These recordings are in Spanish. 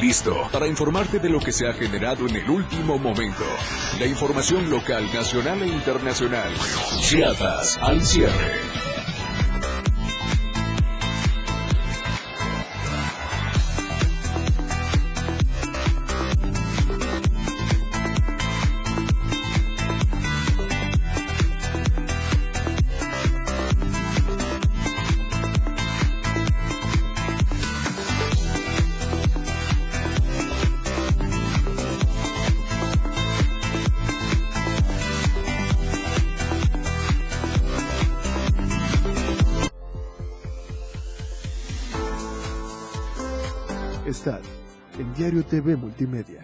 Listo para informarte de lo que se ha generado en el último momento. La información local, nacional e internacional. Chiapas al cierre. TV Multimedia.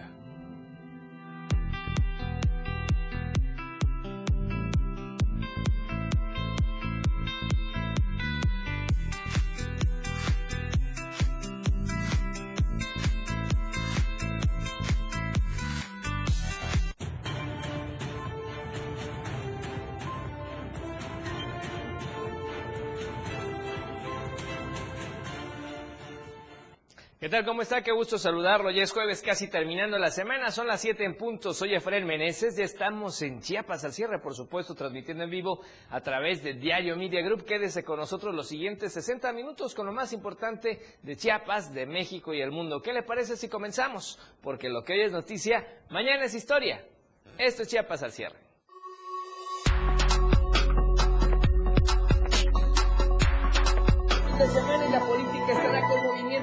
Tal? ¿Cómo está? Qué gusto saludarlo. Ya es jueves, casi terminando la semana. Son las 7 en punto. Soy Efraín Meneses. Ya estamos en Chiapas al cierre, por supuesto, transmitiendo en vivo a través de Diario Media Group. Quédese con nosotros los siguientes 60 minutos con lo más importante de Chiapas, de México y el mundo. ¿Qué le parece si comenzamos? Porque lo que hoy es noticia, mañana es historia. Esto es Chiapas al cierre. semana y la política estará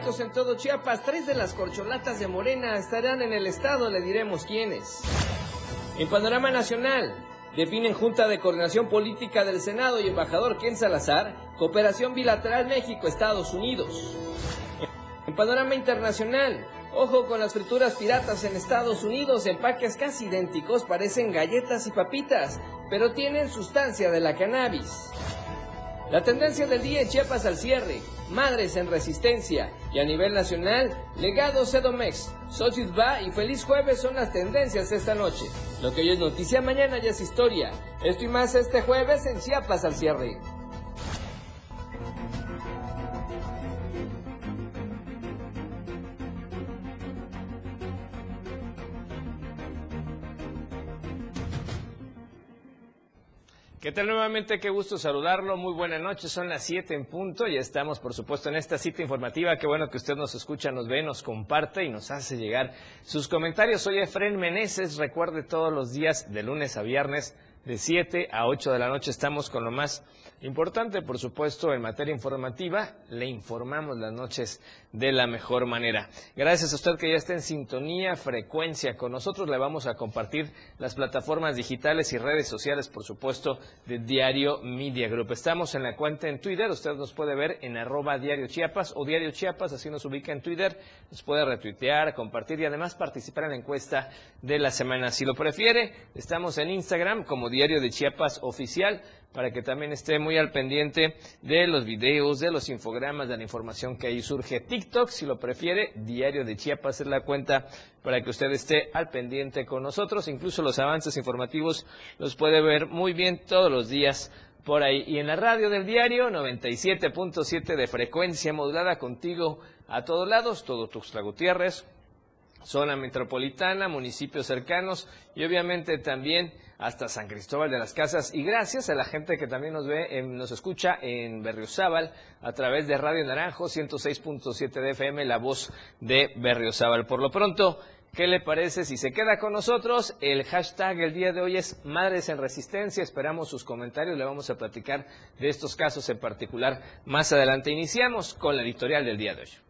en todo Chiapas. Tres de las corcholatas de Morena estarán en el estado, le diremos quiénes. En panorama nacional, definen Junta de Coordinación Política del Senado y embajador Ken Salazar, cooperación bilateral México-Estados Unidos. En panorama internacional, ojo con las frituras piratas en Estados Unidos, empaques casi idénticos parecen galletas y papitas, pero tienen sustancia de la cannabis. La tendencia del día en Chiapas al cierre, Madres en Resistencia y a nivel nacional, Legado Sedomex, Xochitl Va y Feliz Jueves son las tendencias esta noche. Lo que hoy es noticia, mañana ya es historia. Esto y más este jueves en Chiapas al cierre. ¿Qué tal nuevamente? Qué gusto saludarlo. Muy buenas noches. Son las 7 en punto y estamos, por supuesto, en esta cita informativa. Qué bueno que usted nos escucha, nos ve, nos comparte y nos hace llegar sus comentarios. Soy Efren Meneses. Recuerde todos los días, de lunes a viernes, de 7 a 8 de la noche, estamos con lo más importante, por supuesto, en materia informativa. Le informamos las noches de la mejor manera. Gracias a usted que ya está en sintonía, frecuencia con nosotros. Le vamos a compartir las plataformas digitales y redes sociales, por supuesto, de Diario Media Group. Estamos en la cuenta en Twitter. Usted nos puede ver en arroba Diario Chiapas o Diario Chiapas, así nos ubica en Twitter. Nos puede retuitear, compartir y además participar en la encuesta de la semana. Si lo prefiere, estamos en Instagram como Diario de Chiapas Oficial para que también esté muy al pendiente de los videos, de los infogramas, de la información que ahí surge. TikTok, si lo prefiere, Diario de Chiapas es la cuenta para que usted esté al pendiente con nosotros. Incluso los avances informativos los puede ver muy bien todos los días por ahí. Y en la radio del diario, 97.7 de frecuencia modulada contigo a todos lados, todo Tuxtla Gutiérrez, zona metropolitana, municipios cercanos y obviamente también hasta San Cristóbal de las Casas. Y gracias a la gente que también nos ve, nos escucha en Berriozábal a través de Radio Naranjo 106.7 de FM, la voz de Berriozábal. Por lo pronto, ¿Qué le parece si se queda con nosotros? El hashtag el día de hoy es Madres en Resistencia. Esperamos sus comentarios. Le vamos a platicar de estos casos en particular más adelante. Iniciamos con la editorial del día de hoy.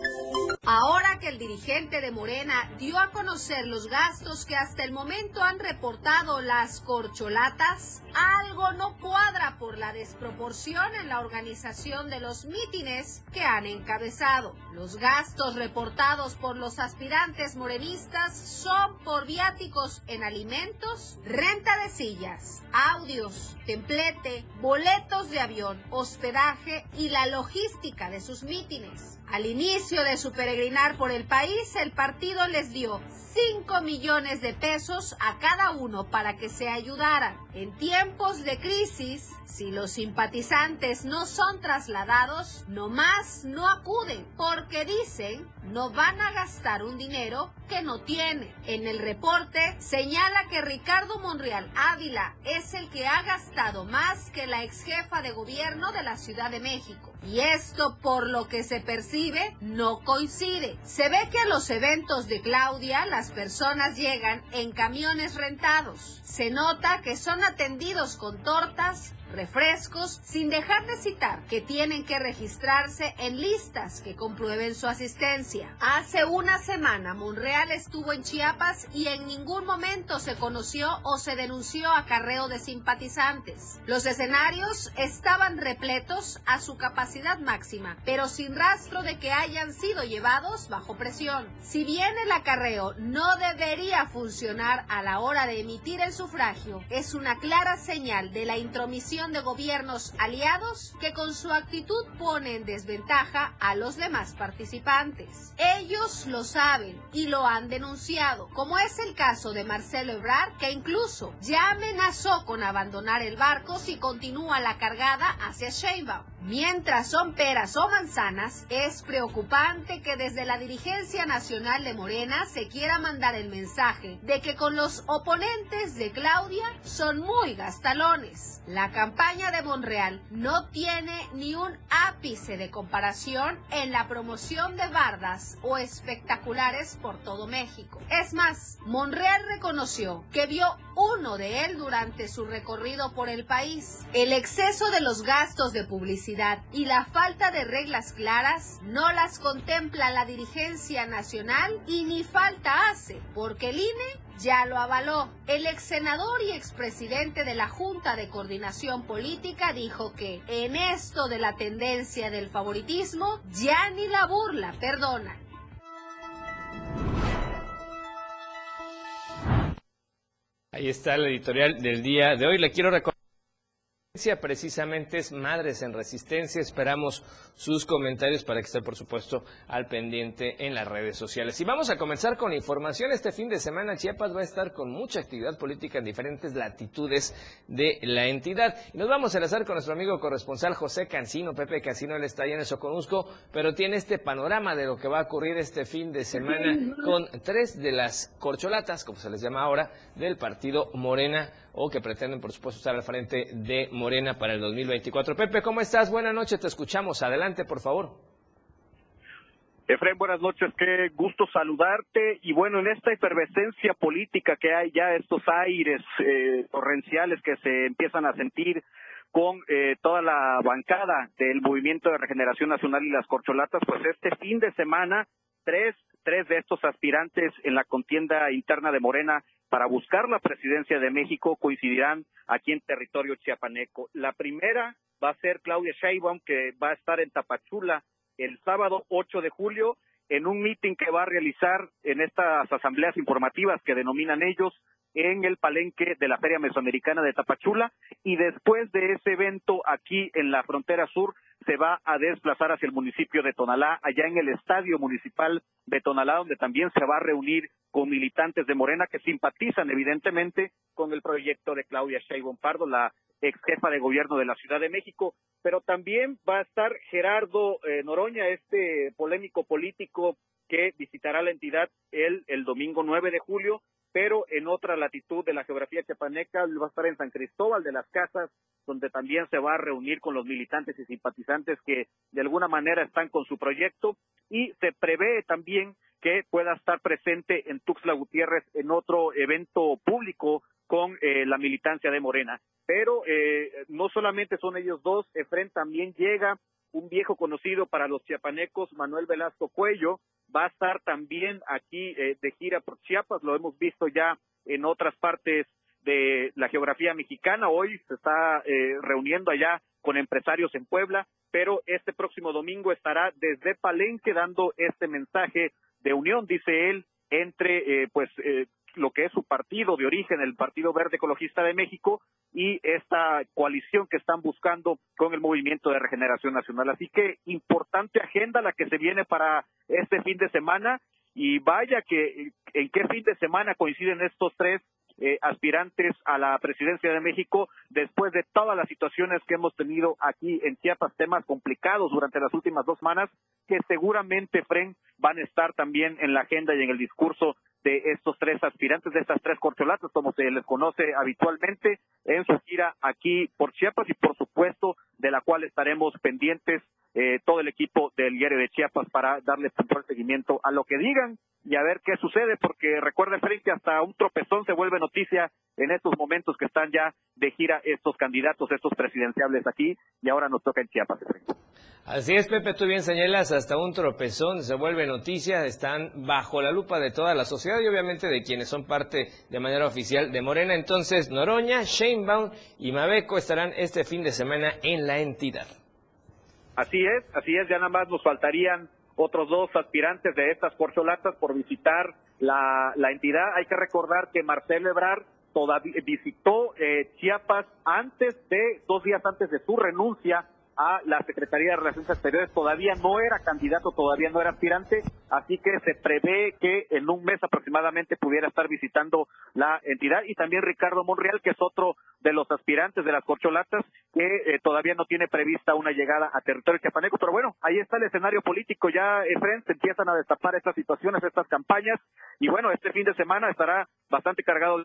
Ahora que el dirigente de Morena dio a conocer los gastos que hasta el momento han reportado las corcholatas, algo no cuadra por la desproporción en la organización de los mítines que han encabezado. Los gastos reportados por los aspirantes morenistas son por viáticos en alimentos, renta de sillas, audios, templete, boletos de avión, hospedaje y la logística de sus mítines. Al inicio de su peregrinar por el país, el partido les dio 5 millones de pesos a cada uno para que se ayudaran. En tiempos de crisis, si los simpatizantes no son trasladados, nomás no acuden, porque dicen no van a gastar un dinero que no tiene. En el reporte señala que Ricardo Monreal Ávila es el que ha gastado más que la ex jefa de gobierno de la Ciudad de México. Y esto, por lo que se percibe, no coincide. Se ve que a los eventos de Claudia las personas llegan en camiones rentados. Se nota que son atendidos con tortas, refrescos, sin dejar de citar que tienen que registrarse en listas que comprueben su asistencia. Hace una semana Monreal estuvo en Chiapas y en ningún momento se conoció o se denunció acarreo de simpatizantes. Los escenarios estaban repletos a su capacidad máxima, pero sin rastro de que hayan sido llevados bajo presión. Si bien el acarreo no debería funcionar a la hora de emitir el sufragio, es una clara señal de la intromisión de gobiernos aliados que con su actitud pone en desventaja a los demás participantes. Ellos lo saben y lo han denunciado, como es el caso de Marcelo Ebrard, que incluso ya amenazó con abandonar el barco si continúa la cargada hacia Sheinbaum. Mientras son peras o manzanas, es preocupante que desde la dirigencia nacional de Morena se quiera mandar el mensaje de que con los oponentes de Claudia son muy gastalones. La de Monreal no tiene ni un ápice de comparación en la promoción de bardas o espectaculares por todo México. Es más, Monreal reconoció que vio uno de él durante su recorrido por el país. El exceso de los gastos de publicidad y la falta de reglas claras no las contempla la dirigencia nacional y ni falta hace, porque el INE ya lo avaló. El ex senador y expresidente de la Junta de Coordinación Política dijo que en esto de la tendencia del favoritismo ya ni la burla perdona. Ahí está el editorial del día de hoy. Le quiero recordar precisamente es Madres en Resistencia. Esperamos sus comentarios para que esté, por supuesto, al pendiente en las redes sociales. Y vamos a comenzar con información. Este fin de semana Chiapas va a estar con mucha actividad política en diferentes latitudes de la entidad. Y nos vamos a enlazar con nuestro amigo corresponsal José Cancino. Pepe Cancino, él está allá en Soconusco, pero tiene este panorama de lo que va a ocurrir este fin de semana con tres de las corcholatas, como se les llama ahora, del partido Morena o que pretenden, por supuesto, estar al frente de Morena para el 2024. Pepe, ¿cómo estás? Buenas noches, te escuchamos. Adelante, por favor. Efraín, buenas noches, qué gusto saludarte. Y bueno, en esta efervescencia política que hay ya, estos aires eh, torrenciales que se empiezan a sentir con eh, toda la bancada del Movimiento de Regeneración Nacional y las Corcholatas, pues este fin de semana, tres, tres de estos aspirantes en la contienda interna de Morena para buscar la presidencia de México coincidirán aquí en territorio chiapaneco. La primera va a ser Claudia Sheinbaum, que va a estar en Tapachula el sábado 8 de julio en un meeting que va a realizar en estas asambleas informativas que denominan ellos en el palenque de la Feria Mesoamericana de Tapachula y después de ese evento aquí en la frontera sur se va a desplazar hacia el municipio de Tonalá, allá en el estadio municipal de Tonalá, donde también se va a reunir con militantes de Morena que simpatizan evidentemente con el proyecto de Claudia Sheinbaum Pardo, la ex jefa de gobierno de la Ciudad de México, pero también va a estar Gerardo eh, Noroña, este polémico político que visitará la entidad el, el domingo 9 de julio pero en otra latitud de la geografía chiapaneca, va a estar en San Cristóbal de las Casas, donde también se va a reunir con los militantes y simpatizantes que de alguna manera están con su proyecto. Y se prevé también que pueda estar presente en Tuxtla Gutiérrez en otro evento público con eh, la militancia de Morena. Pero eh, no solamente son ellos dos, Efren también llega un viejo conocido para los chiapanecos, Manuel Velasco Cuello, va a estar también aquí eh, de gira por Chiapas, lo hemos visto ya en otras partes de la geografía mexicana, hoy se está eh, reuniendo allá con empresarios en Puebla, pero este próximo domingo estará desde Palenque dando este mensaje de unión, dice él, entre eh, pues lo que es su partido de origen, el Partido Verde Ecologista de México, y esta coalición que están buscando con el Movimiento de Regeneración Nacional. Así que importante agenda la que se viene para este fin de semana y vaya que en qué fin de semana coinciden estos tres eh, aspirantes a la presidencia de México después de todas las situaciones que hemos tenido aquí en Chiapas, temas complicados durante las últimas dos semanas que seguramente, Fren, van a estar también en la agenda y en el discurso de estos tres aspirantes, de estas tres corcholatas, como se les conoce habitualmente, en su gira aquí por Chiapas y, por supuesto, de la cual estaremos pendientes eh, todo el equipo del diario de Chiapas para darle puntual seguimiento a lo que digan y a ver qué sucede, porque recuerde, frente que hasta un tropezón se vuelve noticia en estos momentos que están ya de gira estos candidatos, estos presidenciables aquí, y ahora nos toca en Chiapas. Así es, Pepe, tú bien señalas, hasta un tropezón se vuelve noticia, están bajo la lupa de toda la sociedad y obviamente de quienes son parte de manera oficial de Morena. Entonces, Noroña, Sheinbaum y Mabeco estarán este fin de semana en la entidad. Así es, así es, ya nada más nos faltarían otros dos aspirantes de estas corcholatas por visitar la, la entidad. Hay que recordar que Marcelo Ebrard todavía visitó eh, Chiapas antes de, dos días antes de su renuncia a la Secretaría de Relaciones Exteriores. Todavía no era candidato, todavía no era aspirante, así que se prevé que en un mes aproximadamente pudiera estar visitando la entidad. Y también Ricardo Monreal, que es otro de los aspirantes de las corcholatas, que eh, todavía no tiene prevista una llegada a territorio chiapaneco. Pero bueno, ahí está el escenario político. Ya, Efren, se empiezan a destapar estas situaciones, estas campañas. Y bueno, este fin de semana estará bastante cargado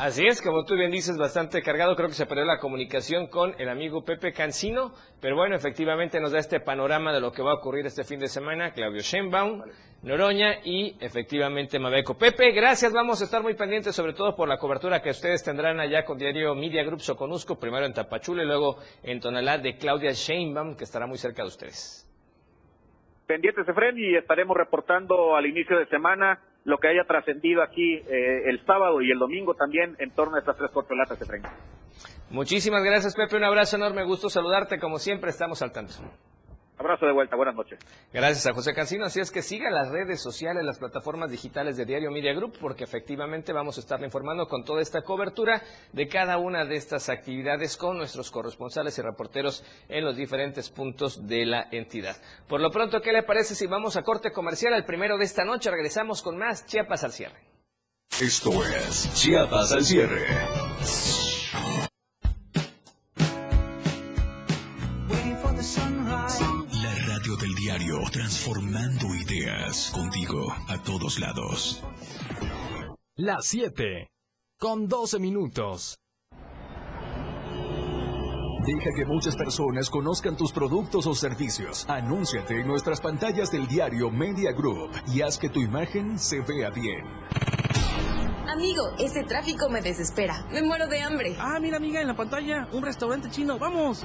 Así es, como tú bien dices, bastante cargado. Creo que se perdió la comunicación con el amigo Pepe Cancino, pero bueno, efectivamente nos da este panorama de lo que va a ocurrir este fin de semana. Claudio Schenbaum, Noroña y efectivamente Mabeco. Pepe, gracias. Vamos a estar muy pendientes, sobre todo por la cobertura que ustedes tendrán allá con Diario Media Group Soconusco, primero en Tapachula y luego en Tonalá de Claudia Sheinbaum, que estará muy cerca de ustedes. Pendientes, Efren, y estaremos reportando al inicio de semana lo que haya trascendido aquí eh, el sábado y el domingo también en torno a estas tres corcholatas de tren. Muchísimas gracias, Pepe. Un abrazo enorme. Gusto saludarte. Como siempre, estamos al tanto. Abrazo de vuelta, buenas noches. Gracias a José Cancino. Así es que siga las redes sociales, las plataformas digitales de Diario Media Group, porque efectivamente vamos a estar informando con toda esta cobertura de cada una de estas actividades con nuestros corresponsales y reporteros en los diferentes puntos de la entidad. Por lo pronto, ¿qué le parece si vamos a corte comercial al primero de esta noche? Regresamos con más Chiapas al cierre. Esto es Chiapas al cierre. Transformando ideas contigo a todos lados. Las 7, con 12 minutos. Deja que muchas personas conozcan tus productos o servicios. Anúnciate en nuestras pantallas del diario Media Group y haz que tu imagen se vea bien. Amigo, este tráfico me desespera. Me muero de hambre. Ah, mira amiga, en la pantalla, un restaurante chino. ¡Vamos!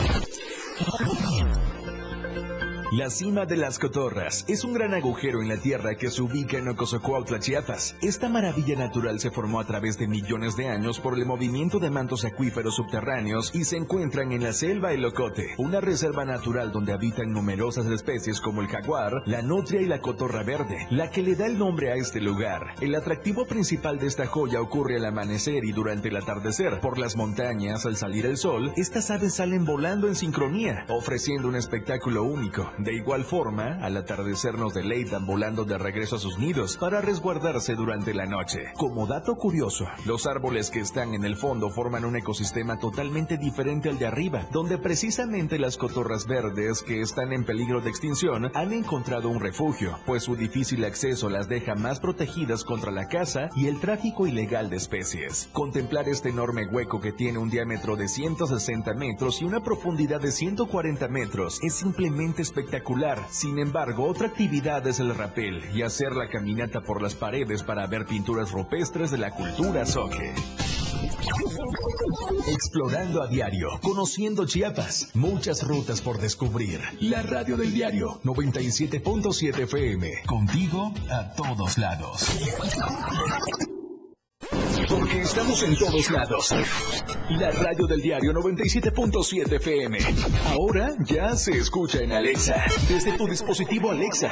La cima de las Cotorras es un gran agujero en la tierra que se ubica en Ocosocuautla, Chiapas. Esta maravilla natural se formó a través de millones de años por el movimiento de mantos acuíferos subterráneos y se encuentran en la selva Elocote, una reserva natural donde habitan numerosas especies como el jaguar, la nutria y la cotorra verde, la que le da el nombre a este lugar. El atractivo principal de esta joya ocurre al amanecer y durante el atardecer. Por las montañas, al salir el sol, estas aves salen volando en sincronía, ofreciendo un espectáculo único De igual forma, al atardecer nos deleitan volando de regreso a sus nidos para resguardarse durante la noche. Como dato curioso, los árboles que están en el fondo forman un ecosistema totalmente diferente al de arriba, donde precisamente las cotorras verdes que están en peligro de extinción han encontrado un refugio, pues su difícil acceso las deja más protegidas contra la caza y el tráfico ilegal de especies. Contemplar este enorme hueco que tiene un diámetro de 160 metros y una profundidad de 140 metros es simplemente espectacular. Sin embargo, otra actividad es el rapel y hacer la caminata por las paredes para ver pinturas rupestres de la cultura soque. Explorando a diario, conociendo Chiapas, muchas rutas por descubrir. La radio del diario 97.7 FM, contigo a todos lados. Porque estamos en todos lados. La radio del diario 97.7 FM. Ahora ya se escucha en Alexa. Desde tu dispositivo Alexa.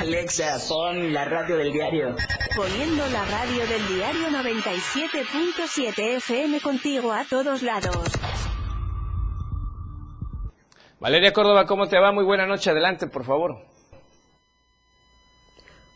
Alexa, pon la radio del diario. Poniendo la radio del diario 97.7 FM contigo a todos lados. Valeria Córdoba, ¿cómo te va? Muy buena noche. Adelante, por favor.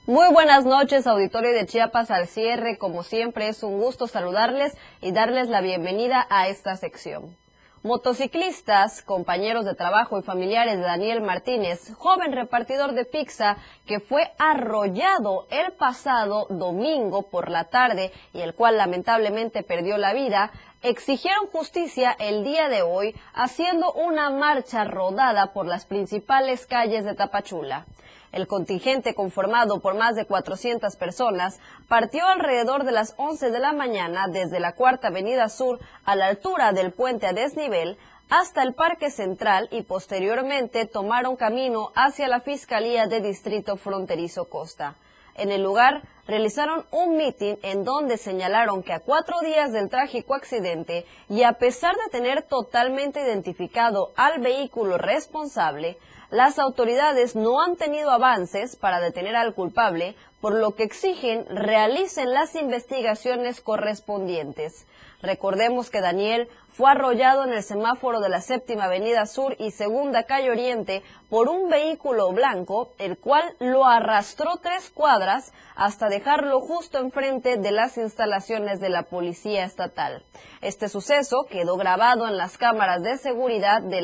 Muy buenas noches, auditorio de Chiapas al cierre. Como siempre, es un gusto saludarles y darles la bienvenida a esta sección. Motociclistas, compañeros de trabajo y familiares de Daniel Martínez, joven repartidor de pizza que fue arrollado el pasado domingo por la tarde y el cual lamentablemente perdió la vida, exigieron justicia el día de hoy haciendo una marcha rodada por las principales calles de Tapachula. El contingente conformado por más de 400 personas partió alrededor de las 11 de la mañana desde la Cuarta Avenida Sur a la altura del puente a desnivel hasta el Parque Central y posteriormente tomaron camino hacia la Fiscalía de Distrito Fronterizo Costa. En el lugar realizaron un mitin en donde señalaron que a cuatro días del trágico accidente y a pesar de tener totalmente identificado al vehículo responsable, las autoridades no han tenido avances para detener al culpable, por lo que exigen realicen las investigaciones correspondientes. Recordemos que Daniel fue arrollado en el semáforo de la séptima avenida sur y segunda calle oriente por un vehículo blanco, el cual lo arrastró tres cuadras hasta dejarlo justo enfrente de las instalaciones de la policía estatal. Este suceso quedó grabado en las cámaras de seguridad de,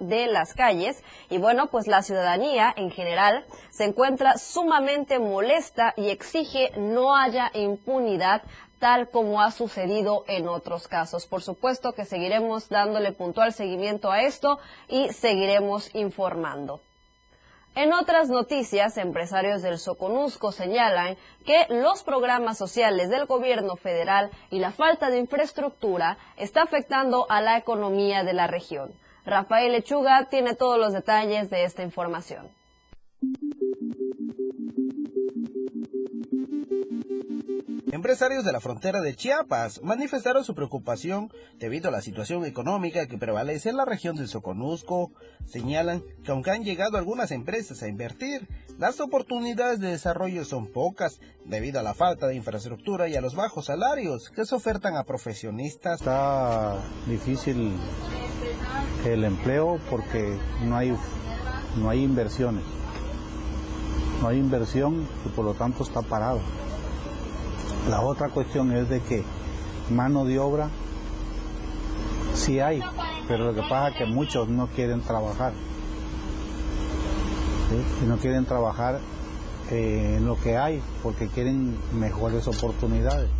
de las calles y bueno, pues la ciudadanía en general se encuentra sumamente molesta y exige no haya impunidad tal como ha sucedido en otros casos. Por supuesto que seguiremos dándole puntual seguimiento a esto y seguiremos informando. En otras noticias, empresarios del Soconusco señalan que los programas sociales del gobierno federal y la falta de infraestructura está afectando a la economía de la región. Rafael Lechuga tiene todos los detalles de esta información. Empresarios de la frontera de Chiapas manifestaron su preocupación debido a la situación económica que prevalece en la región del Soconusco. Señalan que aunque han llegado algunas empresas a invertir, las oportunidades de desarrollo son pocas debido a la falta de infraestructura y a los bajos salarios que se ofertan a profesionistas. Está difícil el empleo porque no hay, no hay inversiones. No hay inversión y por lo tanto está parado. La otra cuestión es de que mano de obra sí hay, pero lo que pasa es que muchos no quieren trabajar. Y no quieren trabajar eh, en lo que hay porque quieren mejores oportunidades.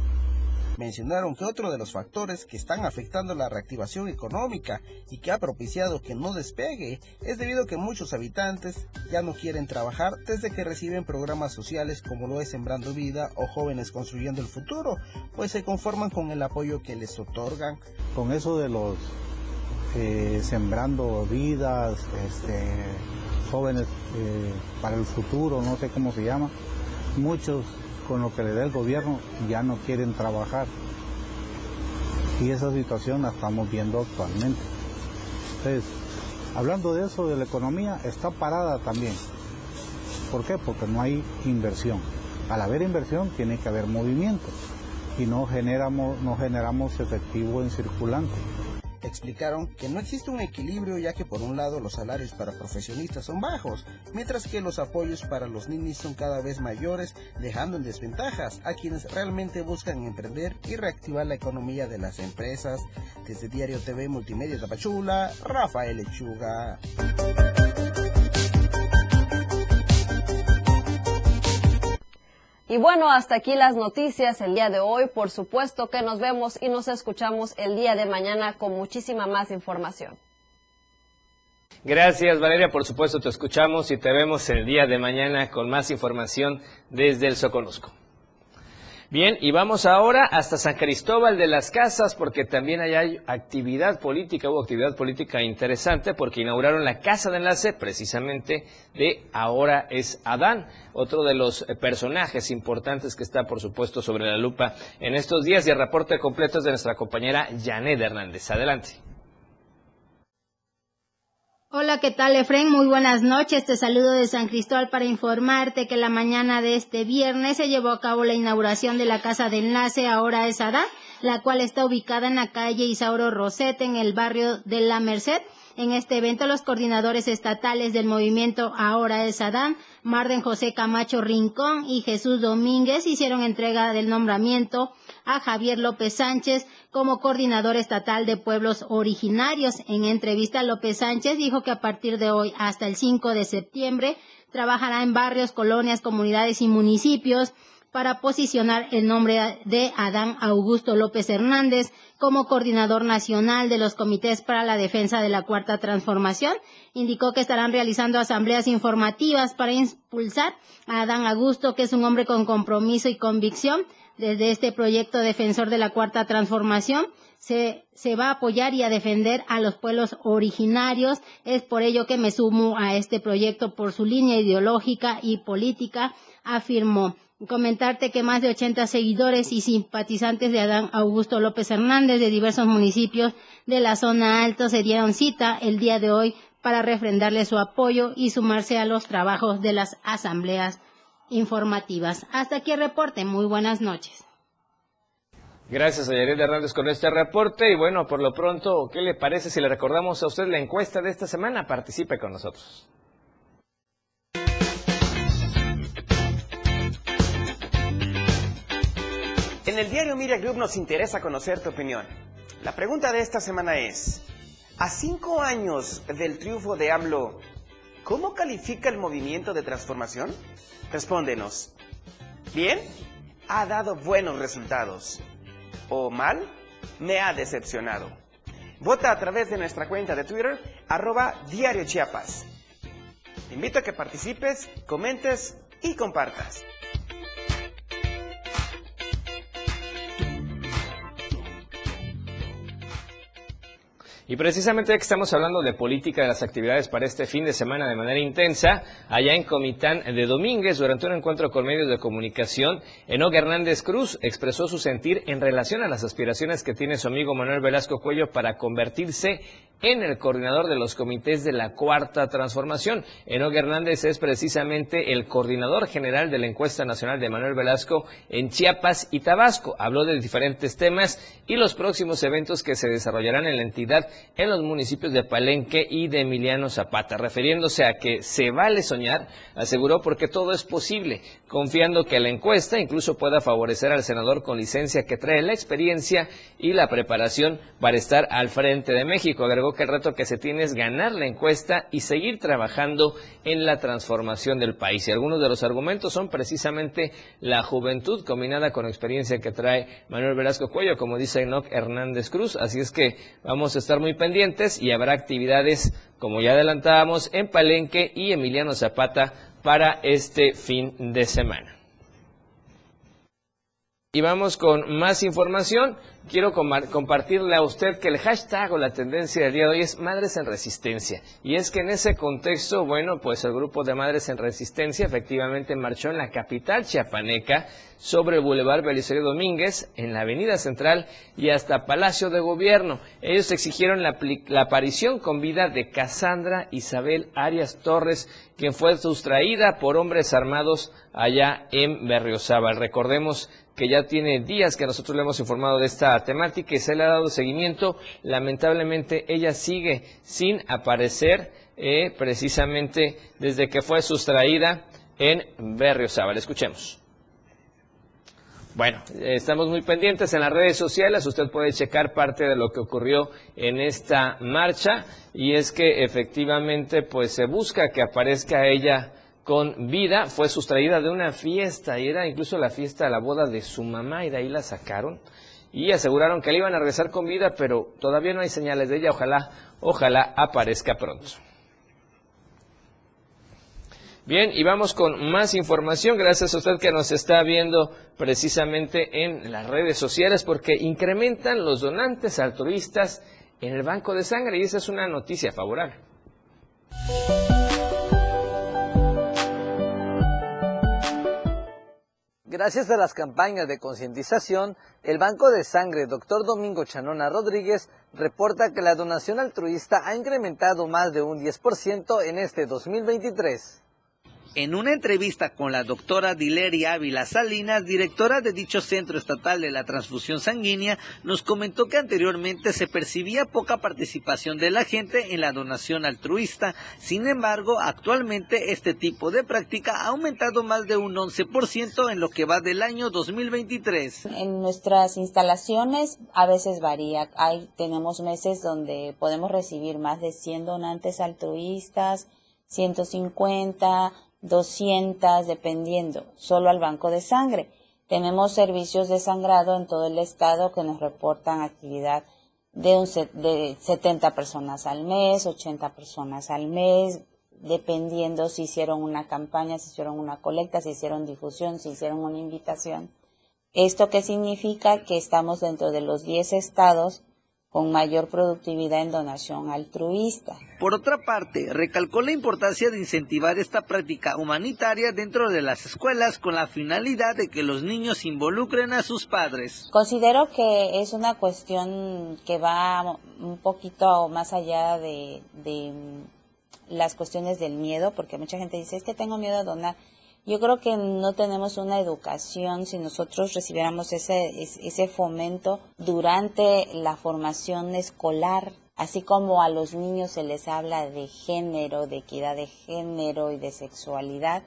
Mencionaron que otro de los factores que están afectando la reactivación económica y que ha propiciado que no despegue es debido a que muchos habitantes ya no quieren trabajar desde que reciben programas sociales como lo es Sembrando Vida o Jóvenes Construyendo el Futuro, pues se conforman con el apoyo que les otorgan. Con eso de los eh, Sembrando Vidas, este, jóvenes eh, para el futuro, no sé cómo se llama, muchos con lo que le da el gobierno ya no quieren trabajar. Y esa situación la estamos viendo actualmente. Entonces, hablando de eso, de la economía, está parada también. ¿Por qué? Porque no hay inversión. Al haber inversión tiene que haber movimiento y no generamos, no generamos efectivo en circulante. Explicaron que no existe un equilibrio ya que por un lado los salarios para profesionistas son bajos, mientras que los apoyos para los ninis son cada vez mayores, dejando en desventajas a quienes realmente buscan emprender y reactivar la economía de las empresas. Desde Diario TV Multimedia Tapachula, Rafael Lechuga. Y bueno, hasta aquí las noticias el día de hoy. Por supuesto que nos vemos y nos escuchamos el día de mañana con muchísima más información. Gracias Valeria, por supuesto te escuchamos y te vemos el día de mañana con más información desde el Soconusco. Bien, y vamos ahora hasta San Cristóbal de las Casas porque también hay actividad política, hubo actividad política interesante porque inauguraron la Casa de Enlace precisamente de Ahora es Adán, otro de los eh, personajes importantes que está por supuesto sobre la lupa en estos días y el reporte completo es de nuestra compañera Janet Hernández. Adelante. Hola, ¿qué tal, Efren? Muy buenas noches. Te saludo de San Cristóbal para informarte que la mañana de este viernes se llevó a cabo la inauguración de la Casa de Enlace Ahora es Adán, la cual está ubicada en la calle Isauro Rosete, en el barrio de La Merced. En este evento, los coordinadores estatales del movimiento Ahora es Adán, Marden José Camacho Rincón y Jesús Domínguez, hicieron entrega del nombramiento a Javier López Sánchez como coordinador estatal de pueblos originarios. En entrevista, López Sánchez dijo que a partir de hoy hasta el 5 de septiembre trabajará en barrios, colonias, comunidades y municipios para posicionar el nombre de Adán Augusto López Hernández como coordinador nacional de los comités para la defensa de la cuarta transformación. Indicó que estarán realizando asambleas informativas para impulsar a Adán Augusto, que es un hombre con compromiso y convicción desde este proyecto defensor de la cuarta transformación se, se, va a apoyar y a defender a los pueblos originarios. Es por ello que me sumo a este proyecto por su línea ideológica y política, afirmó. Comentarte que más de 80 seguidores y simpatizantes de Adán Augusto López Hernández de diversos municipios de la zona alto se dieron cita el día de hoy para refrendarle su apoyo y sumarse a los trabajos de las asambleas informativas. Hasta aquí el reporte. Muy buenas noches. Gracias a Hernández con este reporte y bueno, por lo pronto, ¿qué le parece si le recordamos a usted la encuesta de esta semana? Participe con nosotros. En el diario Media Group nos interesa conocer tu opinión. La pregunta de esta semana es, a cinco años del triunfo de AMLO, ¿cómo califica el movimiento de transformación? Respóndenos. ¿Bien? Ha dado buenos resultados. ¿O mal? Me ha decepcionado. Vota a través de nuestra cuenta de Twitter, arroba Diario Chiapas. Te invito a que participes, comentes y compartas. Y precisamente que estamos hablando de política de las actividades para este fin de semana de manera intensa, allá en Comitán de Domínguez, durante un encuentro con medios de comunicación, Enoch Hernández Cruz expresó su sentir en relación a las aspiraciones que tiene su amigo Manuel Velasco Cuello para convertirse en el coordinador de los comités de la Cuarta Transformación. Enoch Hernández es precisamente el coordinador general de la encuesta nacional de Manuel Velasco en Chiapas y Tabasco. Habló de diferentes temas y los próximos eventos que se desarrollarán en la entidad en los municipios de Palenque y de Emiliano Zapata. Refiriéndose a que se vale soñar, aseguró porque todo es posible, confiando que la encuesta incluso pueda favorecer al senador con licencia que trae la experiencia y la preparación para estar al frente de México. Agregó que el reto que se tiene es ganar la encuesta y seguir trabajando en la transformación del país. Y algunos de los argumentos son precisamente la juventud combinada con experiencia que trae Manuel Velasco Cuello, como dice Enoch Hernández Cruz. Así es que vamos a estar muy pendientes y habrá actividades, como ya adelantábamos, en Palenque y Emiliano Zapata para este fin de semana. Y vamos con más información. Quiero compartirle a usted que el hashtag o la tendencia del día de hoy es Madres en Resistencia. Y es que en ese contexto, bueno, pues el grupo de Madres en Resistencia efectivamente marchó en la capital chiapaneca sobre el Boulevard Belisario Domínguez, en la Avenida Central y hasta Palacio de Gobierno. Ellos exigieron la, aparición con vida de Cassandra Isabel Arias Torres, quien fue sustraída por hombres armados allá en Berriozábal. Recordemos que ya tiene días que nosotros le hemos informado de esta temática y se le ha dado seguimiento. Lamentablemente ella sigue sin aparecer eh, precisamente desde que fue sustraída en Berriozábal. Escuchemos. Bueno, estamos muy pendientes en las redes sociales, usted puede checar parte de lo que ocurrió en esta marcha y es que efectivamente pues se busca que aparezca ella con vida, fue sustraída de una fiesta y era incluso la fiesta de la boda de su mamá y de ahí la sacaron y aseguraron que le iban a regresar con vida, pero todavía no hay señales de ella, ojalá, ojalá aparezca pronto. Bien, y vamos con más información, gracias a usted que nos está viendo precisamente en las redes sociales, porque incrementan los donantes altruistas en el banco de sangre, y esa es una noticia favorable. Gracias a las campañas de concientización, el Banco de Sangre Dr. Domingo Chanona Rodríguez reporta que la donación altruista ha incrementado más de un 10% en este 2023. En una entrevista con la doctora Dileria Ávila Salinas, directora de dicho Centro Estatal de la Transfusión Sanguínea, nos comentó que anteriormente se percibía poca participación de la gente en la donación altruista. Sin embargo, actualmente este tipo de práctica ha aumentado más de un 11% en lo que va del año 2023. En nuestras instalaciones a veces varía. Hay, tenemos meses donde podemos recibir más de 100 donantes altruistas, 150 200, dependiendo, solo al banco de sangre. Tenemos servicios de sangrado en todo el estado que nos reportan actividad de, un, de 70 personas al mes, 80 personas al mes, dependiendo si hicieron una campaña, si hicieron una colecta, si hicieron difusión, si hicieron una invitación. ¿Esto qué significa? Que estamos dentro de los 10 estados con mayor productividad en donación altruista. Por otra parte, recalcó la importancia de incentivar esta práctica humanitaria dentro de las escuelas con la finalidad de que los niños involucren a sus padres. Considero que es una cuestión que va un poquito más allá de, de las cuestiones del miedo, porque mucha gente dice, es que tengo miedo a donar. Yo creo que no tenemos una educación si nosotros recibiéramos ese, ese fomento durante la formación escolar, así como a los niños se les habla de género, de equidad de género y de sexualidad.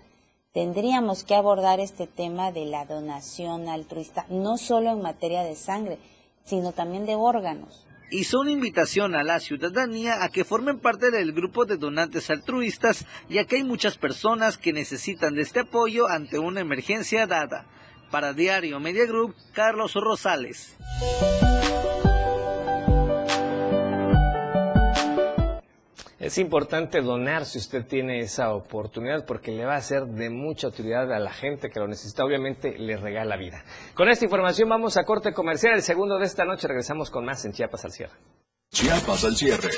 Tendríamos que abordar este tema de la donación altruista, no solo en materia de sangre, sino también de órganos hizo una invitación a la ciudadanía a que formen parte del grupo de donantes altruistas, ya que hay muchas personas que necesitan de este apoyo ante una emergencia dada. Para Diario Media Group, Carlos Rosales. Es importante donar si usted tiene esa oportunidad porque le va a ser de mucha utilidad a la gente que lo necesita. Obviamente le regala vida. Con esta información vamos a corte comercial. El segundo de esta noche regresamos con más en Chiapas al cierre. Chiapas al cierre.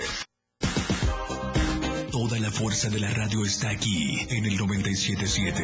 Toda la fuerza de la radio está aquí en el 977.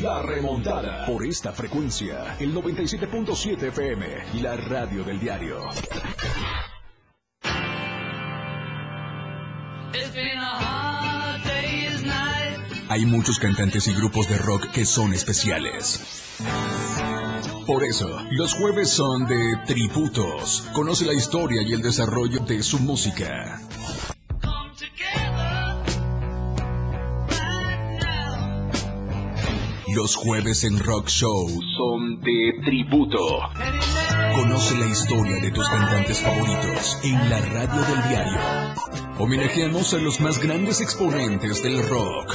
La remontada. Por esta frecuencia. El 97.7 FM. La radio del diario. Hay muchos cantantes y grupos de rock que son especiales. Por eso, los jueves son de tributos. Conoce la historia y el desarrollo de su música. Los jueves en Rock Show son de tributo. Conoce la historia de tus cantantes favoritos en la radio del diario. Homenajeamos a los más grandes exponentes del rock.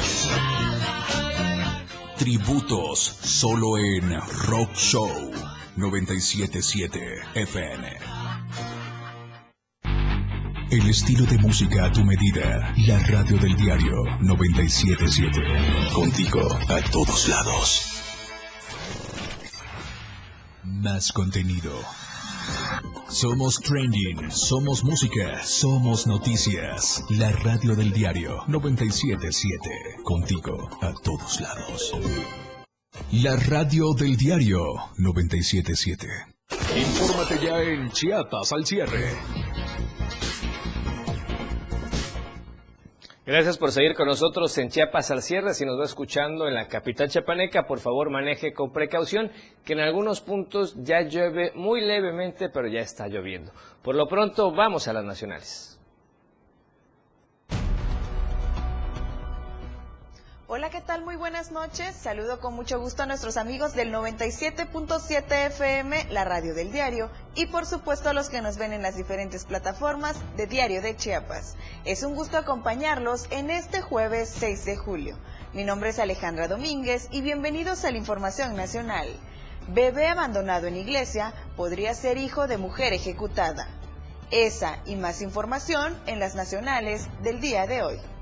Tributos solo en Rock Show 977 FM. El estilo de música a tu medida. La radio del diario 977. Contigo a todos lados. Más contenido. Somos trending, somos música, somos noticias. La radio del diario 977. Contigo a todos lados. La radio del diario 977. Infórmate ya en Chiapas al cierre. Gracias por seguir con nosotros en Chiapas al cierre. Si nos va escuchando en la capital chiapaneca, por favor maneje con precaución, que en algunos puntos ya llueve muy levemente, pero ya está lloviendo. Por lo pronto, vamos a las nacionales. Hola, ¿qué tal? Muy buenas noches. Saludo con mucho gusto a nuestros amigos del 97.7 FM, la radio del diario, y por supuesto a los que nos ven en las diferentes plataformas de Diario de Chiapas. Es un gusto acompañarlos en este jueves 6 de julio. Mi nombre es Alejandra Domínguez y bienvenidos a la Información Nacional. Bebé abandonado en iglesia podría ser hijo de mujer ejecutada. Esa y más información en las nacionales del día de hoy.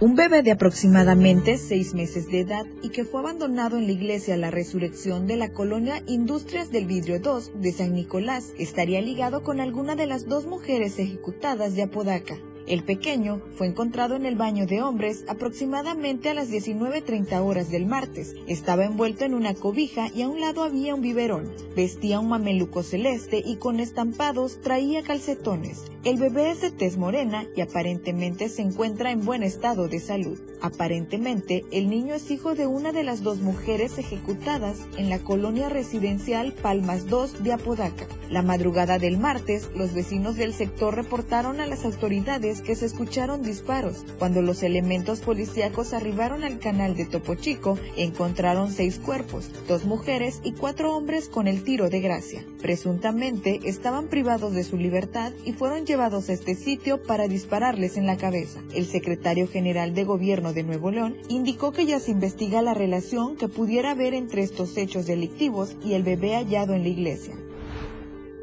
Un bebé de aproximadamente seis meses de edad y que fue abandonado en la iglesia La Resurrección de la colonia Industrias del Vidrio 2 de San Nicolás estaría ligado con alguna de las dos mujeres ejecutadas de Apodaca. El pequeño fue encontrado en el baño de hombres aproximadamente a las 19.30 horas del martes. Estaba envuelto en una cobija y a un lado había un biberón. Vestía un mameluco celeste y con estampados traía calcetones. El bebé es de tez morena y aparentemente se encuentra en buen estado de salud. Aparentemente, el niño es hijo de una de las dos mujeres ejecutadas en la colonia residencial Palmas 2 de Apodaca. La madrugada del martes, los vecinos del sector reportaron a las autoridades que se escucharon disparos. Cuando los elementos policíacos arribaron al canal de Topo Chico, encontraron seis cuerpos, dos mujeres y cuatro hombres con el tiro de gracia. Presuntamente estaban privados de su libertad y fueron llevados a este sitio para dispararles en la cabeza. El secretario general de gobierno de Nuevo León indicó que ya se investiga la relación que pudiera haber entre estos hechos delictivos y el bebé hallado en la iglesia.